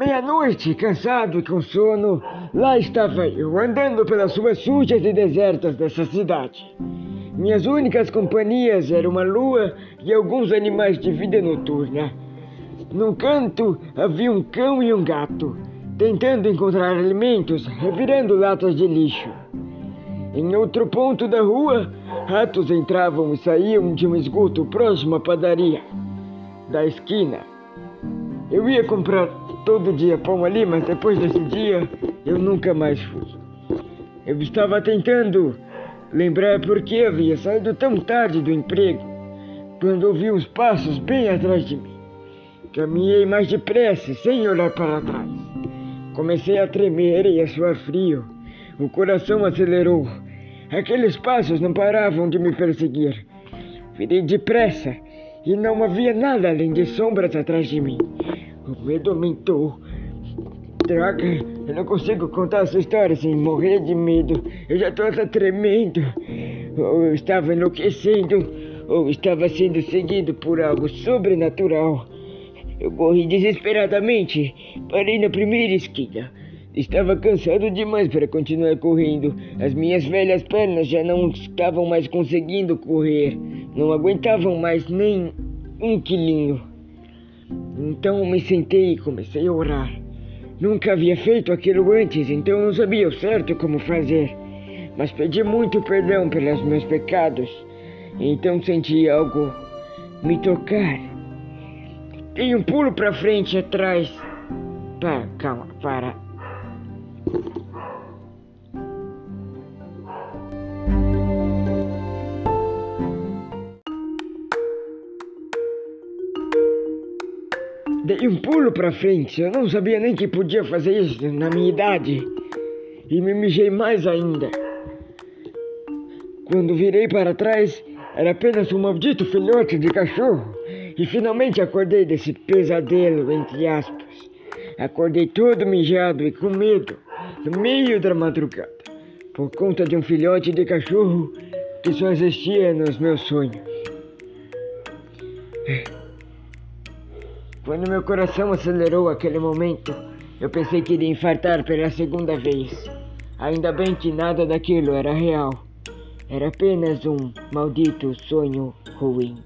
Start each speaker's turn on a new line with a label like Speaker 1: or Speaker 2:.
Speaker 1: meia-noite, cansado e com sono, lá estava eu, andando pelas ruas sujas e desertas dessa cidade. Minhas únicas companhias eram uma lua e alguns animais de vida noturna. Num canto havia um cão e um gato, tentando encontrar alimentos, revirando latas de lixo. Em outro ponto da rua, ratos entravam e saíam de um esgoto próximo à padaria da esquina. Eu ia comprar todo dia pão ali, mas depois desse dia eu nunca mais fui. Eu estava tentando lembrar por que havia saído tão tarde do emprego, quando ouvi uns passos bem atrás de mim. Caminhei mais depressa, sem olhar para trás. Comecei a tremer e a suar frio. O coração acelerou. Aqueles passos não paravam de me perseguir. Virei depressa e não havia nada além de sombras atrás de mim. O medo aumentou. Droga, eu não consigo contar essa história sem morrer de medo. Eu já estou até tremendo. Ou eu estava enlouquecendo, ou estava sendo seguido por algo sobrenatural. Eu corri desesperadamente. Parei na primeira esquina. Estava cansado demais para continuar correndo. As minhas velhas pernas já não estavam mais conseguindo correr. Não aguentavam mais nem um quilinho. Então me sentei e comecei a orar. Nunca havia feito aquilo antes, então não sabia o certo como fazer. Mas pedi muito perdão pelos meus pecados. Então senti algo me tocar. Dei um pulo para frente e atrás. Para, calma, para. Dei um pulo para frente, eu não sabia nem que podia fazer isso na minha idade. E me mijei mais ainda. Quando virei para trás, era apenas um maldito filhote de cachorro. E finalmente acordei desse pesadelo, entre aspas. Acordei todo mijado e com medo, no meio da madrugada, por conta de um filhote de cachorro que só existia nos meus sonhos. Quando meu coração acelerou aquele momento, eu pensei que iria infartar pela segunda vez. Ainda bem que nada daquilo era real. Era apenas um maldito sonho ruim.